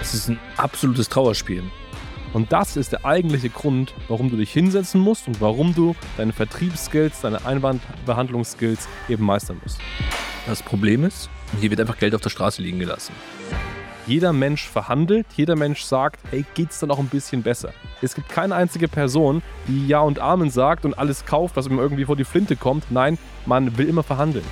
Es ist ein absolutes Trauerspiel. Und das ist der eigentliche Grund, warum du dich hinsetzen musst und warum du deine Vertriebsskills, deine Einwandbehandlungsskills eben meistern musst. Das Problem ist, hier wird einfach Geld auf der Straße liegen gelassen. Jeder Mensch verhandelt, jeder Mensch sagt, hey, geht's dann auch ein bisschen besser. Es gibt keine einzige Person, die Ja und Amen sagt und alles kauft, was ihm irgendwie vor die Flinte kommt. Nein, man will immer verhandeln.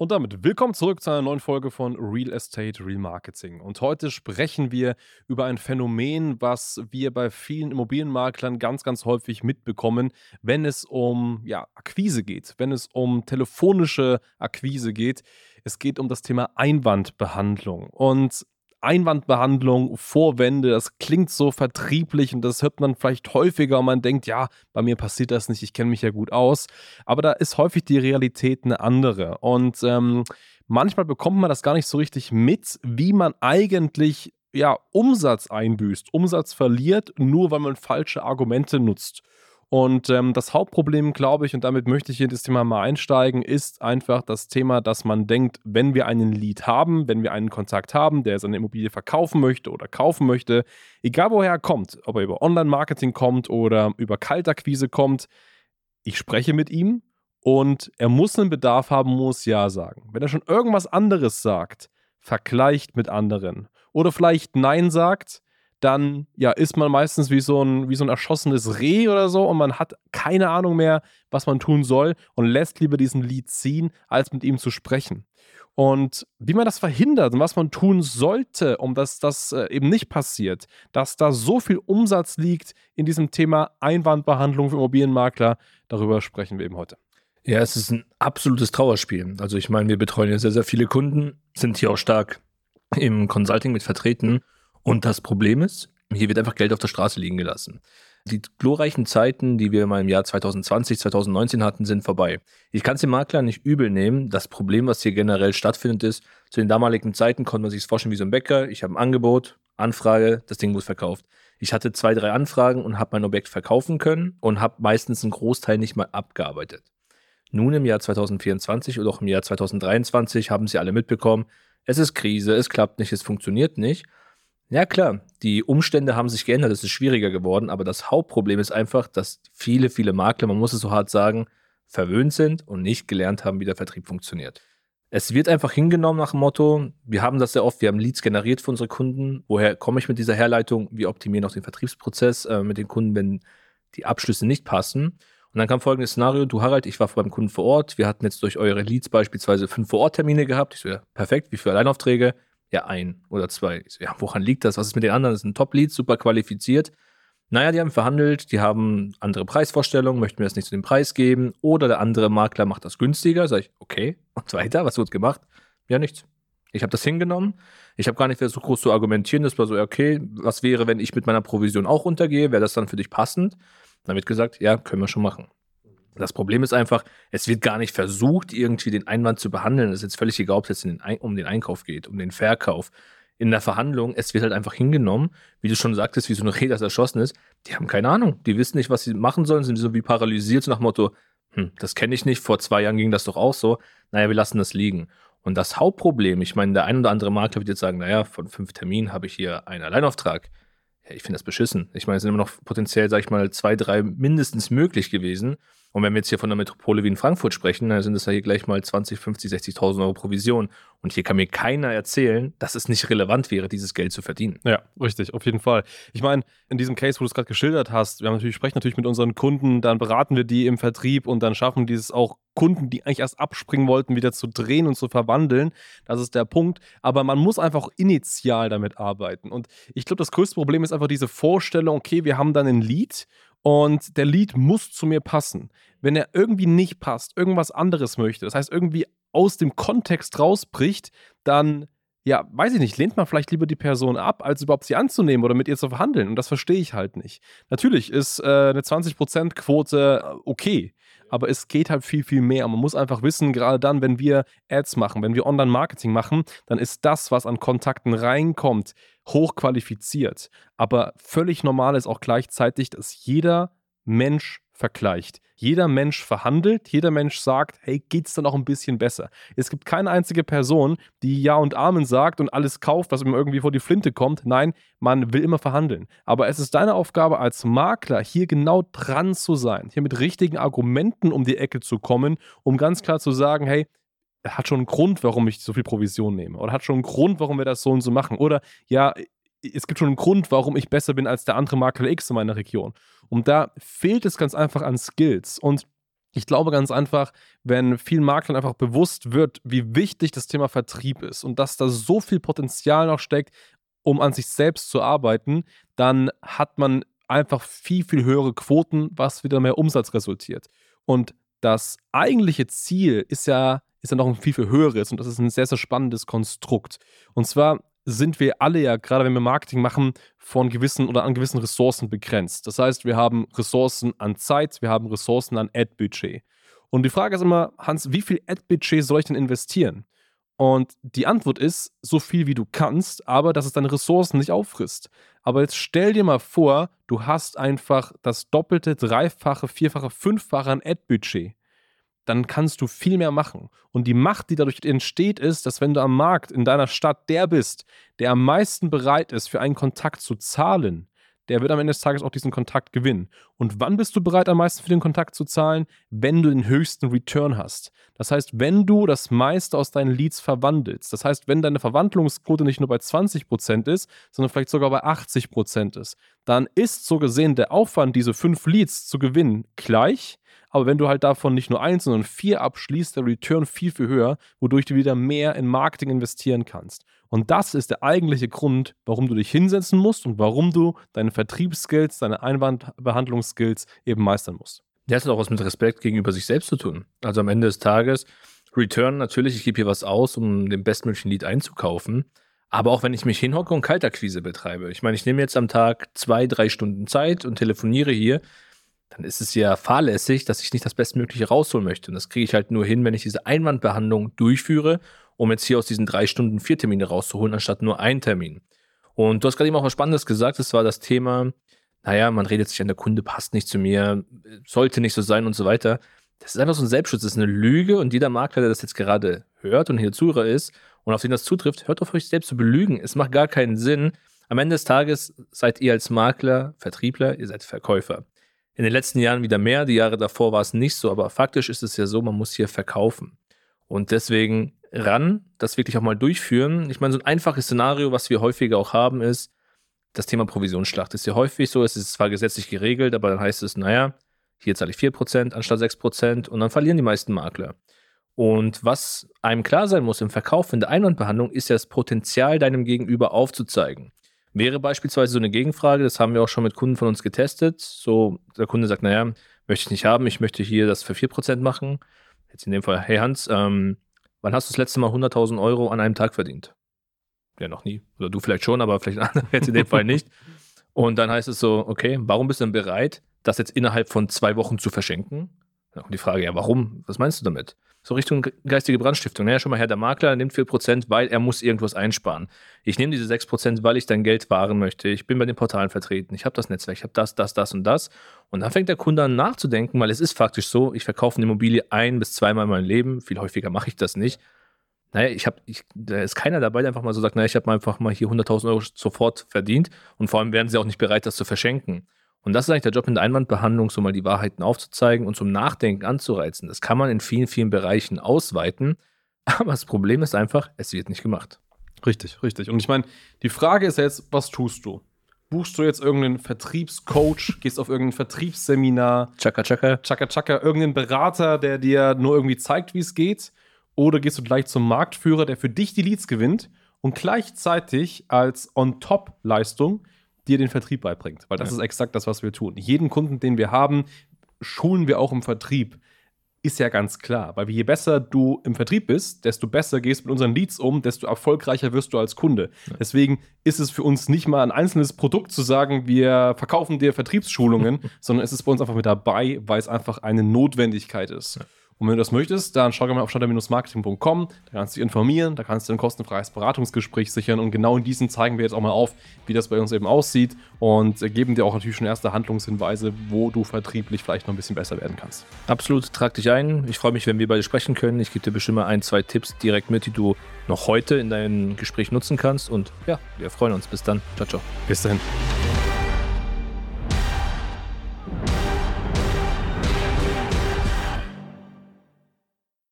Und damit willkommen zurück zu einer neuen Folge von Real Estate Real Marketing. Und heute sprechen wir über ein Phänomen, was wir bei vielen Immobilienmaklern ganz, ganz häufig mitbekommen, wenn es um ja, Akquise geht, wenn es um telefonische Akquise geht. Es geht um das Thema Einwandbehandlung. Und Einwandbehandlung, Vorwände, das klingt so vertrieblich und das hört man vielleicht häufiger und man denkt, ja, bei mir passiert das nicht, ich kenne mich ja gut aus. Aber da ist häufig die Realität eine andere. Und ähm, manchmal bekommt man das gar nicht so richtig mit, wie man eigentlich ja, Umsatz einbüßt, Umsatz verliert, nur weil man falsche Argumente nutzt. Und ähm, das Hauptproblem, glaube ich, und damit möchte ich in das Thema mal einsteigen, ist einfach das Thema, dass man denkt, wenn wir einen Lead haben, wenn wir einen Kontakt haben, der seine Immobilie verkaufen möchte oder kaufen möchte, egal woher er kommt, ob er über Online-Marketing kommt oder über Kaltakquise kommt, ich spreche mit ihm und er muss einen Bedarf haben, muss Ja sagen. Wenn er schon irgendwas anderes sagt, vergleicht mit anderen oder vielleicht Nein sagt, dann ja, ist man meistens wie so, ein, wie so ein erschossenes Reh oder so und man hat keine Ahnung mehr, was man tun soll und lässt lieber diesen Lied ziehen, als mit ihm zu sprechen. Und wie man das verhindert und was man tun sollte, um dass das äh, eben nicht passiert, dass da so viel Umsatz liegt in diesem Thema Einwandbehandlung für Immobilienmakler, darüber sprechen wir eben heute. Ja, es ist ein absolutes Trauerspiel. Also ich meine, wir betreuen ja sehr, sehr viele Kunden, sind hier auch stark im Consulting mit vertreten und das Problem ist, hier wird einfach Geld auf der Straße liegen gelassen. Die glorreichen Zeiten, die wir mal im Jahr 2020, 2019 hatten, sind vorbei. Ich kann es dem Makler nicht übel nehmen. Das Problem, was hier generell stattfindet, ist, zu den damaligen Zeiten konnte man sich vorstellen wie so ein Bäcker. Ich habe ein Angebot, Anfrage, das Ding muss verkauft. Ich hatte zwei, drei Anfragen und habe mein Objekt verkaufen können und habe meistens einen Großteil nicht mal abgearbeitet. Nun im Jahr 2024 oder auch im Jahr 2023 haben sie alle mitbekommen, es ist Krise, es klappt nicht, es funktioniert nicht. Ja, klar, die Umstände haben sich geändert, es ist schwieriger geworden, aber das Hauptproblem ist einfach, dass viele, viele Makler, man muss es so hart sagen, verwöhnt sind und nicht gelernt haben, wie der Vertrieb funktioniert. Es wird einfach hingenommen nach dem Motto, wir haben das sehr oft, wir haben Leads generiert für unsere Kunden. Woher komme ich mit dieser Herleitung? Wir optimieren auch den Vertriebsprozess äh, mit den Kunden, wenn die Abschlüsse nicht passen. Und dann kam folgendes Szenario, du Harald, ich war beim Kunden vor Ort, wir hatten jetzt durch eure Leads beispielsweise fünf Vor-Ort-Termine gehabt. Ich so, ja, perfekt, wie viele Alleinaufträge? Ja, ein oder zwei. So, ja, woran liegt das? Was ist mit den anderen? Das sind Top-Leads, super qualifiziert. Naja, die haben verhandelt, die haben andere Preisvorstellungen, möchten mir das nicht zu dem Preis geben. Oder der andere Makler macht das günstiger. Sag ich, okay, und weiter, was wird gemacht? Ja, nichts. Ich habe das hingenommen. Ich habe gar nicht versucht, groß zu argumentieren. Das war so, okay, was wäre, wenn ich mit meiner Provision auch runtergehe? Wäre das dann für dich passend? Dann wird gesagt, ja, können wir schon machen. Das Problem ist einfach, es wird gar nicht versucht, irgendwie den Einwand zu behandeln. Es ist jetzt völlig egal, ob es jetzt um den Einkauf geht, um den Verkauf. In der Verhandlung, es wird halt einfach hingenommen, wie du schon sagtest, wie so ein Reh, das erschossen ist. Die haben keine Ahnung. Die wissen nicht, was sie machen sollen, sind so wie paralysiert nach Motto, hm, das kenne ich nicht, vor zwei Jahren ging das doch auch so. Naja, wir lassen das liegen. Und das Hauptproblem, ich meine, der ein oder andere Makler wird jetzt sagen, naja, von fünf Terminen habe ich hier einen Alleinauftrag. Ja, ich finde das beschissen. Ich meine, es sind immer noch potenziell, sag ich mal, zwei, drei mindestens möglich gewesen. Und wenn wir jetzt hier von einer Metropole wie in Frankfurt sprechen, dann sind es ja hier gleich mal 20, 50, 60.000 Euro Provision. Und hier kann mir keiner erzählen, dass es nicht relevant wäre, dieses Geld zu verdienen. Ja, richtig, auf jeden Fall. Ich meine, in diesem Case, wo du es gerade geschildert hast, wir natürlich, sprechen natürlich mit unseren Kunden, dann beraten wir die im Vertrieb und dann schaffen dieses auch Kunden, die eigentlich erst abspringen wollten, wieder zu drehen und zu verwandeln. Das ist der Punkt. Aber man muss einfach initial damit arbeiten. Und ich glaube, das größte Problem ist einfach diese Vorstellung, okay, wir haben dann ein Lied und der Lied muss zu mir passen. Wenn er irgendwie nicht passt, irgendwas anderes möchte, das heißt irgendwie aus dem Kontext rausbricht, dann ja, weiß ich nicht, lehnt man vielleicht lieber die Person ab, als überhaupt sie anzunehmen oder mit ihr zu verhandeln. Und das verstehe ich halt nicht. Natürlich ist äh, eine 20%-Quote äh, okay, aber es geht halt viel, viel mehr. Man muss einfach wissen, gerade dann, wenn wir Ads machen, wenn wir Online-Marketing machen, dann ist das, was an Kontakten reinkommt, hochqualifiziert. Aber völlig normal ist auch gleichzeitig, dass jeder Mensch vergleicht. Jeder Mensch verhandelt, jeder Mensch sagt, hey, geht's da noch ein bisschen besser? Es gibt keine einzige Person, die Ja und Amen sagt und alles kauft, was ihm irgendwie vor die Flinte kommt. Nein, man will immer verhandeln. Aber es ist deine Aufgabe als Makler, hier genau dran zu sein, hier mit richtigen Argumenten um die Ecke zu kommen, um ganz klar zu sagen, hey, hat schon einen Grund, warum ich so viel Provision nehme. Oder hat schon einen Grund, warum wir das so und so machen. Oder ja, es gibt schon einen Grund, warum ich besser bin als der andere Makler X in meiner Region. Und da fehlt es ganz einfach an Skills. Und ich glaube ganz einfach, wenn vielen Maklern einfach bewusst wird, wie wichtig das Thema Vertrieb ist und dass da so viel Potenzial noch steckt, um an sich selbst zu arbeiten, dann hat man einfach viel, viel höhere Quoten, was wieder mehr Umsatz resultiert. Und das eigentliche Ziel ist ja, ist ja noch ein viel, viel höheres und das ist ein sehr, sehr spannendes Konstrukt. Und zwar sind wir alle ja, gerade wenn wir Marketing machen, von gewissen oder an gewissen Ressourcen begrenzt. Das heißt, wir haben Ressourcen an Zeit, wir haben Ressourcen an Ad-Budget. Und die Frage ist immer, Hans, wie viel Ad-Budget soll ich denn investieren? Und die Antwort ist, so viel wie du kannst, aber dass es deine Ressourcen nicht auffrisst. Aber jetzt stell dir mal vor, du hast einfach das doppelte, dreifache, vierfache, fünffache an Ad-Budget dann kannst du viel mehr machen. Und die Macht, die dadurch entsteht, ist, dass wenn du am Markt in deiner Stadt der bist, der am meisten bereit ist, für einen Kontakt zu zahlen, der wird am Ende des Tages auch diesen Kontakt gewinnen. Und wann bist du bereit, am meisten für den Kontakt zu zahlen? Wenn du den höchsten Return hast. Das heißt, wenn du das meiste aus deinen Leads verwandelst. Das heißt, wenn deine Verwandlungsquote nicht nur bei 20% ist, sondern vielleicht sogar bei 80% ist, dann ist so gesehen der Aufwand, diese fünf Leads zu gewinnen, gleich. Aber wenn du halt davon nicht nur eins, sondern vier abschließt, der Return viel, viel höher, wodurch du wieder mehr in Marketing investieren kannst. Und das ist der eigentliche Grund, warum du dich hinsetzen musst und warum du deine Vertriebsskills, deine Einwandbehandlungsskills eben meistern musst. Das hat auch was mit Respekt gegenüber sich selbst zu tun. Also am Ende des Tages, Return natürlich, ich gebe hier was aus, um den bestmöglichen Lead einzukaufen. Aber auch wenn ich mich hinhocke und Kaltakquise betreibe. Ich meine, ich nehme jetzt am Tag zwei, drei Stunden Zeit und telefoniere hier dann ist es ja fahrlässig, dass ich nicht das Bestmögliche rausholen möchte. Und das kriege ich halt nur hin, wenn ich diese Einwandbehandlung durchführe, um jetzt hier aus diesen drei Stunden vier Termine rauszuholen, anstatt nur einen Termin. Und du hast gerade eben auch was Spannendes gesagt, das war das Thema, naja, man redet sich an, der Kunde passt nicht zu mir, sollte nicht so sein und so weiter. Das ist einfach so ein Selbstschutz, das ist eine Lüge und jeder Makler, der das jetzt gerade hört und hier Zuhörer ist und auf den das zutrifft, hört auf euch selbst zu belügen. Es macht gar keinen Sinn. Am Ende des Tages seid ihr als Makler, Vertriebler, ihr seid Verkäufer in den letzten Jahren wieder mehr. Die Jahre davor war es nicht so, aber faktisch ist es ja so, man muss hier verkaufen. Und deswegen ran, das wirklich auch mal durchführen. Ich meine, so ein einfaches Szenario, was wir häufiger auch haben, ist, das Thema Provisionsschlacht ist ja häufig so, es ist zwar gesetzlich geregelt, aber dann heißt es, naja, hier zahle ich 4% anstatt 6% und dann verlieren die meisten Makler. Und was einem klar sein muss im Verkauf, in der Einwandbehandlung, ist ja das Potenzial deinem Gegenüber aufzuzeigen. Wäre beispielsweise so eine Gegenfrage, das haben wir auch schon mit Kunden von uns getestet. So, der Kunde sagt, naja, möchte ich nicht haben, ich möchte hier das für 4% machen. Jetzt in dem Fall, hey Hans, ähm, wann hast du das letzte Mal 100.000 Euro an einem Tag verdient? Ja, noch nie. Oder du vielleicht schon, aber vielleicht jetzt in dem Fall nicht. Und dann heißt es so, okay, warum bist du denn bereit, das jetzt innerhalb von zwei Wochen zu verschenken? Und die Frage, ja, warum? Was meinst du damit? So Richtung geistige Brandstiftung. Naja, schon mal her, der Makler nimmt 4%, weil er muss irgendwas einsparen. Ich nehme diese 6%, weil ich dein Geld wahren möchte. Ich bin bei den Portalen vertreten. Ich habe das Netzwerk, ich habe das, das, das und das. Und dann fängt der Kunde an nachzudenken, weil es ist faktisch so, ich verkaufe eine Immobilie ein bis zweimal in meinem Leben. Viel häufiger mache ich das nicht. Naja, ich habe, da ist keiner dabei, der einfach mal so sagt, naja, ich habe einfach mal hier 100.000 Euro sofort verdient. Und vor allem werden sie auch nicht bereit, das zu verschenken. Und das ist eigentlich der Job in der Einwandbehandlung, so mal die Wahrheiten aufzuzeigen und zum Nachdenken anzureizen. Das kann man in vielen, vielen Bereichen ausweiten. Aber das Problem ist einfach, es wird nicht gemacht. Richtig, richtig. Und ich meine, die Frage ist jetzt, was tust du? Buchst du jetzt irgendeinen Vertriebscoach, gehst auf irgendein Vertriebsseminar, Chaka Chaka, Chaka Chaka, irgendeinen Berater, der dir nur irgendwie zeigt, wie es geht? Oder gehst du gleich zum Marktführer, der für dich die Leads gewinnt und gleichzeitig als On-Top-Leistung dir den Vertrieb beibringt. Weil das ja. ist exakt das, was wir tun. Jeden Kunden, den wir haben, schulen wir auch im Vertrieb. Ist ja ganz klar, weil je besser du im Vertrieb bist, desto besser gehst du mit unseren Leads um, desto erfolgreicher wirst du als Kunde. Ja. Deswegen ist es für uns nicht mal ein einzelnes Produkt zu sagen, wir verkaufen dir Vertriebsschulungen, sondern es ist bei uns einfach mit dabei, weil es einfach eine Notwendigkeit ist. Ja. Und wenn du das möchtest, dann schau gerne mal auf standard-marketing.com, da kannst du dich informieren, da kannst du ein kostenfreies Beratungsgespräch sichern und genau in diesem zeigen wir jetzt auch mal auf, wie das bei uns eben aussieht und geben dir auch natürlich schon erste Handlungshinweise, wo du vertrieblich vielleicht noch ein bisschen besser werden kannst. Absolut, trag dich ein. Ich freue mich, wenn wir beide sprechen können. Ich gebe dir bestimmt mal ein, zwei Tipps direkt mit, die du noch heute in deinem Gespräch nutzen kannst. Und ja, wir freuen uns. Bis dann. Ciao, ciao. Bis dahin.